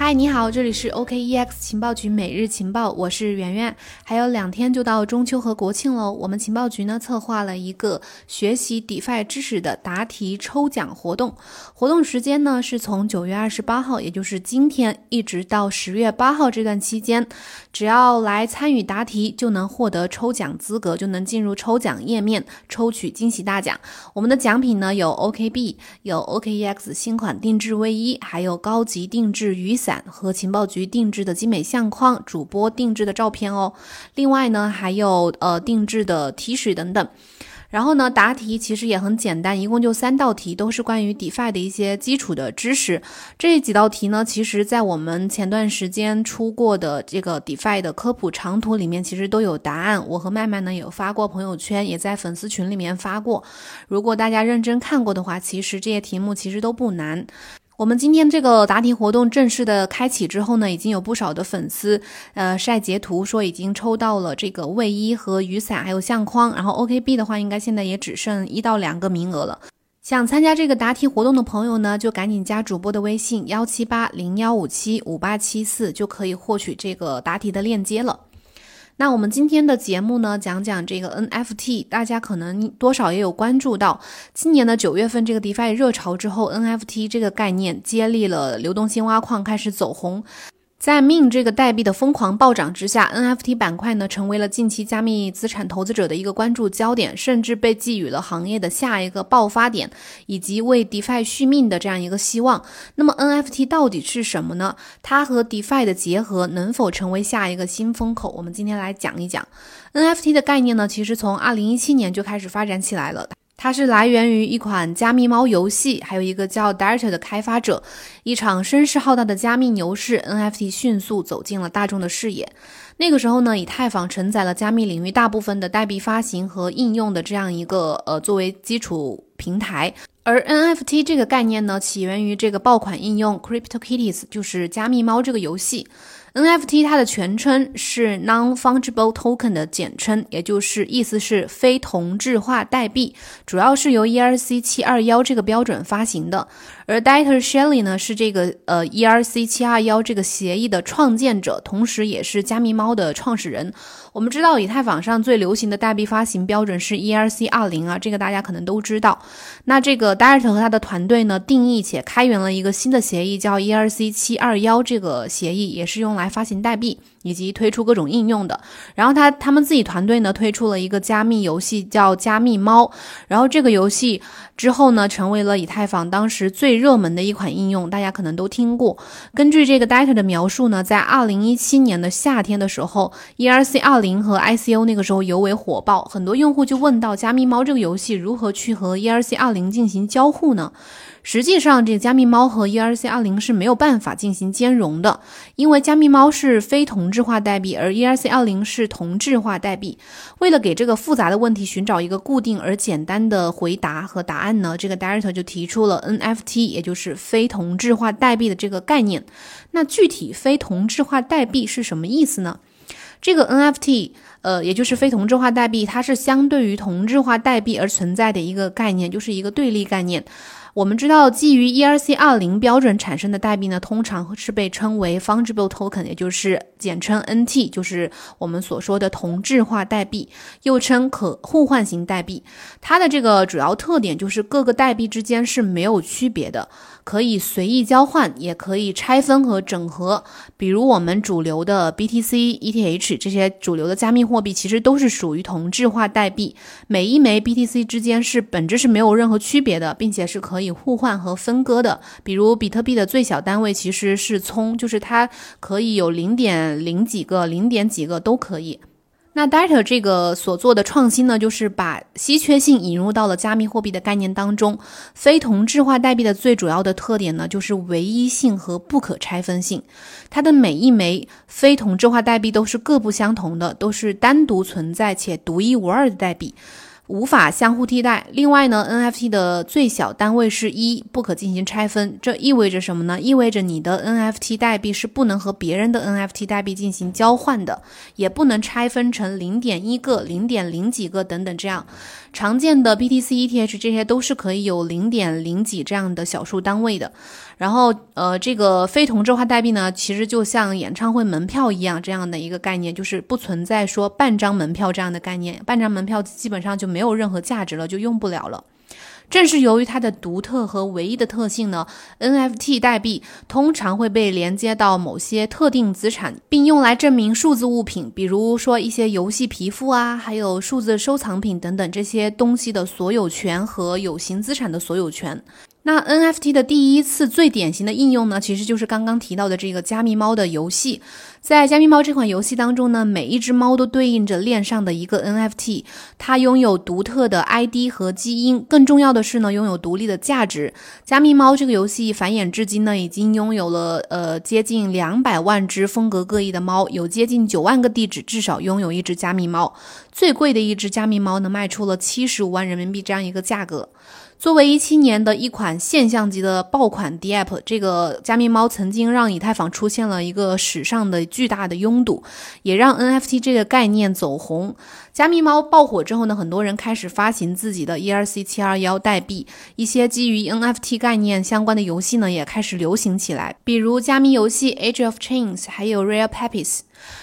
嗨，你好，这里是 OKEX 情报局每日情报，我是圆圆。还有两天就到中秋和国庆喽，我们情报局呢策划了一个学习 DeFi 知识的答题抽奖活动，活动时间呢是从九月二十八号，也就是今天，一直到十月八号这段期间，只要来参与答题，就能获得抽奖资格，就能进入抽奖页面抽取惊喜大奖。我们的奖品呢有 OKB，有 OKEX 新款定制卫衣，还有高级定制雨伞。和情报局定制的精美相框，主播定制的照片哦。另外呢，还有呃定制的 T 恤等等。然后呢，答题其实也很简单，一共就三道题，都是关于 DeFi 的一些基础的知识。这几道题呢，其实在我们前段时间出过的这个 DeFi 的科普长图里面，其实都有答案。我和麦麦呢有发过朋友圈，也在粉丝群里面发过。如果大家认真看过的话，其实这些题目其实都不难。我们今天这个答题活动正式的开启之后呢，已经有不少的粉丝，呃，晒截图说已经抽到了这个卫衣和雨伞，还有相框。然后 OKB 的话，应该现在也只剩一到两个名额了。想参加这个答题活动的朋友呢，就赶紧加主播的微信幺七八零幺五七五八七四，就可以获取这个答题的链接了。那我们今天的节目呢，讲讲这个 NFT，大家可能多少也有关注到，今年的九月份这个 DeFi 热潮之后，NFT 这个概念接力了流动性挖矿开始走红。在 Min 这个代币的疯狂暴涨之下，NFT 板块呢成为了近期加密资产投资者的一个关注焦点，甚至被寄予了行业的下一个爆发点，以及为 DeFi 续命的这样一个希望。那么 NFT 到底是什么呢？它和 DeFi 的结合能否成为下一个新风口？我们今天来讲一讲 NFT 的概念呢。其实从2017年就开始发展起来了。它是来源于一款加密猫游戏，还有一个叫 Dart 的开发者。一场声势浩大的加密牛市，NFT 迅速走进了大众的视野。那个时候呢，以太坊承载了加密领域大部分的代币发行和应用的这样一个呃作为基础平台。而 NFT 这个概念呢，起源于这个爆款应用 CryptoKitties，就是加密猫这个游戏。NFT 它的全称是 Non-Fungible Token 的简称，也就是意思是非同质化代币，主要是由 ERC 七二幺这个标准发行的。而 Dieter s h e l l y 呢是这个呃 ERC 七二幺这个协议的创建者，同时也是加密猫的创始人。我们知道以太坊上最流行的代币发行标准是 ERC 二零啊，这个大家可能都知道。那这个 diet 和他的团队呢定义且开源了一个新的协议，叫 ERC 七二幺这个协议，也是用来发行代币。以及推出各种应用的，然后他他们自己团队呢推出了一个加密游戏叫加密猫，然后这个游戏之后呢成为了以太坊当时最热门的一款应用，大家可能都听过。根据这个 Data 的描述呢，在二零一七年的夏天的时候，ERC 二零和 ICO 那个时候尤为火爆，很多用户就问到加密猫这个游戏如何去和 ERC 二零进行交互呢？实际上，这加密猫和 ERC 二零是没有办法进行兼容的，因为加密猫是非同质化代币，而 ERC 二零是同质化代币。为了给这个复杂的问题寻找一个固定而简单的回答和答案呢，这个 Director 就提出了 NFT，也就是非同质化代币的这个概念。那具体非同质化代币是什么意思呢？这个 NFT，呃，也就是非同质化代币，它是相对于同质化代币而存在的一个概念，就是一个对立概念。我们知道，基于 ERC 二零标准产生的代币呢，通常是被称为 Fungible Token，也就是简称 NT，就是我们所说的同质化代币，又称可互换型代币。它的这个主要特点就是各个代币之间是没有区别的，可以随意交换，也可以拆分和整合。比如我们主流的 BTC、ETH 这些主流的加密货币，其实都是属于同质化代币。每一枚 BTC 之间是本质是没有任何区别的，并且是可以。互换和分割的，比如比特币的最小单位其实是聪，就是它可以有零点零几个、零点几个都可以。那 Data 这个所做的创新呢，就是把稀缺性引入到了加密货币的概念当中。非同质化代币的最主要的特点呢，就是唯一性和不可拆分性。它的每一枚非同质化代币都是各不相同的，都是单独存在且独一无二的代币。无法相互替代。另外呢，NFT 的最小单位是一，不可进行拆分。这意味着什么呢？意味着你的 NFT 代币是不能和别人的 NFT 代币进行交换的，也不能拆分成零点一个、零点零几个等等这样。常见的 BTC、ETH 这些都是可以有零点零几这样的小数单位的。然后，呃，这个非同质化代币呢，其实就像演唱会门票一样，这样的一个概念，就是不存在说半张门票这样的概念，半张门票基本上就没有任何价值了，就用不了了。正是由于它的独特和唯一的特性呢，NFT 代币通常会被连接到某些特定资产，并用来证明数字物品，比如说一些游戏皮肤啊，还有数字收藏品等等这些东西的所有权和有形资产的所有权。那 NFT 的第一次最典型的应用呢，其实就是刚刚提到的这个加密猫的游戏。在加密猫这款游戏当中呢，每一只猫都对应着链上的一个 NFT，它拥有独特的 ID 和基因，更重要的是呢，拥有独立的价值。加密猫这个游戏繁衍至今呢，已经拥有了呃接近两百万只风格各异的猫，有接近九万个地址至少拥有一只加密猫。最贵的一只加密猫呢，卖出了七十五万人民币这样一个价格。作为一七年的一款现象级的爆款 DApp，这个加密猫曾经让以太坊出现了一个史上的巨大的拥堵，也让 NFT 这个概念走红。加密猫爆火之后呢，很多人开始发行自己的 ERC 七二幺代币，一些基于 NFT 概念相关的游戏呢也开始流行起来，比如加密游戏 Age of Chains，还有 Rare Puppies。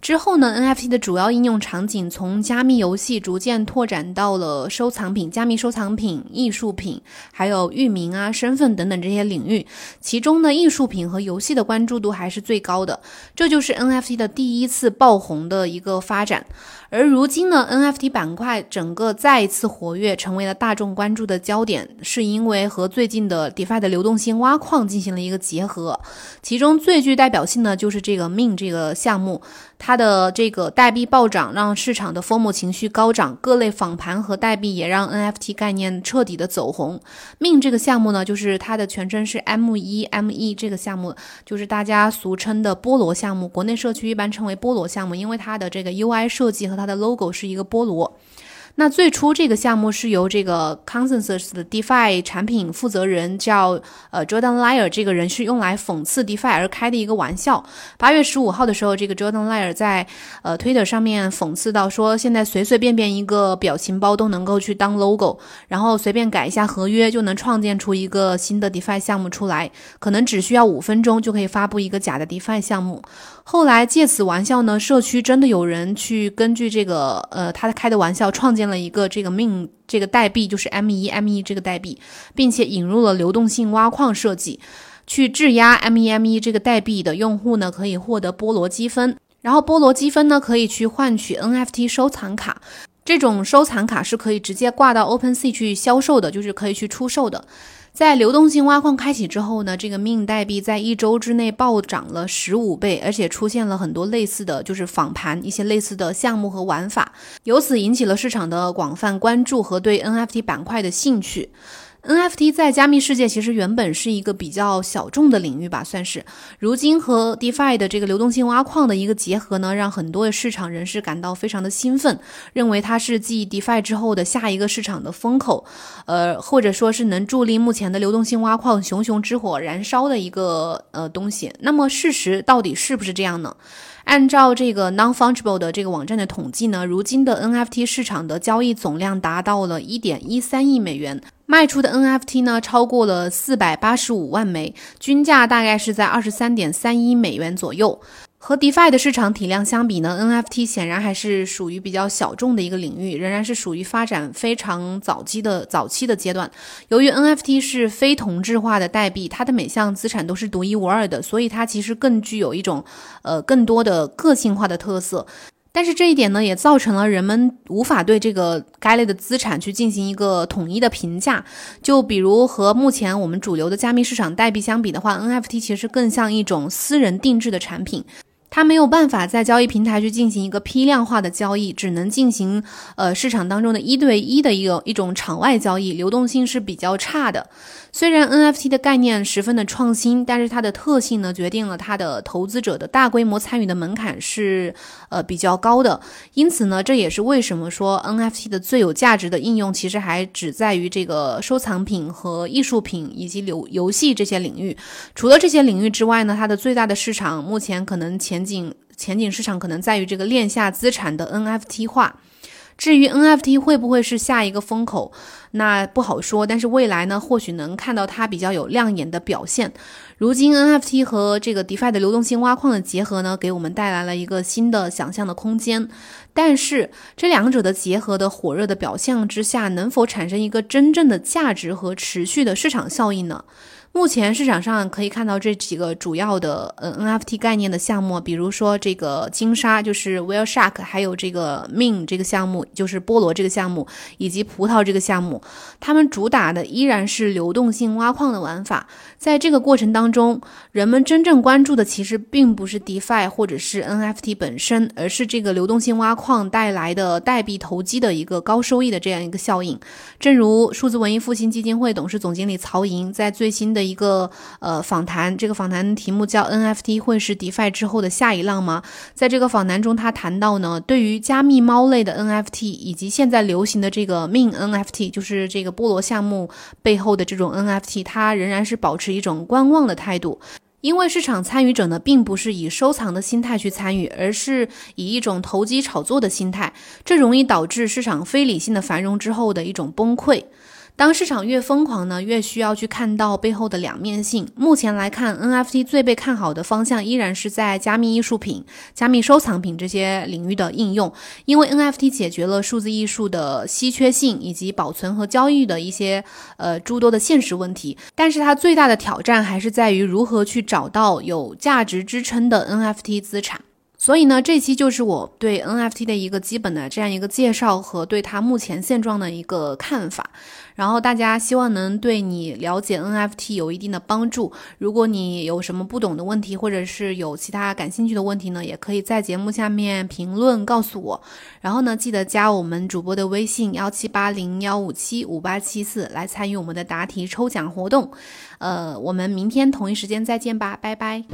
之后呢，NFT 的主要应用场景从加密游戏逐渐拓展到了收藏品、加密收藏品、艺术品，还有域名啊、身份等等这些领域。其中呢，艺术品和游戏的关注度还是最高的，这就是 NFT 的第一次爆红的一个发展。而如今呢，NFT 板块整个再一次活跃，成为了大众关注的焦点，是因为和最近的 DeFi 的流动性挖矿进行了一个结合。其中最具代表性的就是这个 Min 这个项目，它的这个代币暴涨，让市场的 FOMO 情绪高涨，各类仿盘和代币也让 NFT 概念彻底的走红。Min 这个项目呢，就是它的全称是 M1ME 这个项目，就是大家俗称的菠萝项目，国内社区一般称为菠萝项目，因为它的这个 UI 设计和它的 logo 是一个菠萝。那最初这个项目是由这个 Consensus 的 DeFi 产品负责人叫呃 Jordan Liar 这个人是用来讽刺 DeFi 而开的一个玩笑。八月十五号的时候，这个 Jordan Liar 在呃 Twitter 上面讽刺到说，现在随随便便一个表情包都能够去当 logo，然后随便改一下合约就能创建出一个新的 DeFi 项目出来，可能只需要五分钟就可以发布一个假的 DeFi 项目。后来借此玩笑呢，社区真的有人去根据这个呃他开的玩笑创建了一个这个命这个代币，就是 M 一 M 一这个代币，并且引入了流动性挖矿设计，去质押 M 一 M 一这个代币的用户呢可以获得菠萝积分，然后菠萝积分呢可以去换取 NFT 收藏卡，这种收藏卡是可以直接挂到 OpenSea 去销售的，就是可以去出售的。在流动性挖矿开启之后呢，这个命代币在一周之内暴涨了十五倍，而且出现了很多类似的就是仿盘一些类似的项目和玩法，由此引起了市场的广泛关注和对 NFT 板块的兴趣。NFT 在加密世界其实原本是一个比较小众的领域吧，算是。如今和 DeFi 的这个流动性挖矿的一个结合呢，让很多的市场人士感到非常的兴奋，认为它是继 DeFi 之后的下一个市场的风口，呃，或者说是能助力目前的流动性挖矿熊熊之火燃烧的一个呃东西。那么事实到底是不是这样呢？按照这个 Non-Fungible 的这个网站的统计呢，如今的 NFT 市场的交易总量达到了一点一三亿美元。卖出的 NFT 呢，超过了四百八十五万枚，均价大概是在二十三点三一美元左右。和 DeFi 的市场体量相比呢，NFT 显然还是属于比较小众的一个领域，仍然是属于发展非常早期的早期的阶段。由于 NFT 是非同质化的代币，它的每项资产都是独一无二的，所以它其实更具有一种呃更多的个性化的特色。但是这一点呢，也造成了人们无法对这个该类的资产去进行一个统一的评价。就比如和目前我们主流的加密市场代币相比的话，NFT 其实更像一种私人定制的产品。它没有办法在交易平台去进行一个批量化的交易，只能进行呃市场当中的一对一的一个一种场外交易，流动性是比较差的。虽然 NFT 的概念十分的创新，但是它的特性呢，决定了它的投资者的大规模参与的门槛是呃比较高的。因此呢，这也是为什么说 NFT 的最有价值的应用其实还只在于这个收藏品和艺术品以及流游戏这些领域。除了这些领域之外呢，它的最大的市场目前可能前景前景市场可能在于这个链下资产的 NFT 化。至于 NFT 会不会是下一个风口，那不好说。但是未来呢，或许能看到它比较有亮眼的表现。如今 NFT 和这个 DeFi 的流动性挖矿的结合呢，给我们带来了一个新的想象的空间。但是这两者的结合的火热的表象之下，能否产生一个真正的价值和持续的市场效应呢？目前市场上可以看到这几个主要的呃 NFT 概念的项目，比如说这个金沙，就是 Whale Shark，还有这个 Min 这个项目，就是菠萝这个项目，以及葡萄这个项目，他们主打的依然是流动性挖矿的玩法。在这个过程当中，人们真正关注的其实并不是 DeFi 或者是 NFT 本身，而是这个流动性挖矿带来的代币投机的一个高收益的这样一个效应。正如数字文艺复兴基金会董事总经理曹莹在最新的一个呃访谈，这个访谈题目叫 “NFT 会是 DeFi 之后的下一浪吗？”在这个访谈中，他谈到呢，对于加密猫类的 NFT 以及现在流行的这个 Min NFT，就是这个菠萝项目背后的这种 NFT，它仍然是保持一种观望的态度，因为市场参与者呢，并不是以收藏的心态去参与，而是以一种投机炒作的心态，这容易导致市场非理性的繁荣之后的一种崩溃。当市场越疯狂呢，越需要去看到背后的两面性。目前来看，NFT 最被看好的方向依然是在加密艺术品、加密收藏品这些领域的应用，因为 NFT 解决了数字艺术的稀缺性以及保存和交易的一些呃诸多的现实问题。但是它最大的挑战还是在于如何去找到有价值支撑的 NFT 资产。所以呢，这期就是我对 NFT 的一个基本的这样一个介绍和对它目前现状的一个看法。然后大家希望能对你了解 NFT 有一定的帮助。如果你有什么不懂的问题，或者是有其他感兴趣的问题呢，也可以在节目下面评论告诉我。然后呢，记得加我们主播的微信幺七八零幺五七五八七四来参与我们的答题抽奖活动。呃，我们明天同一时间再见吧，拜拜。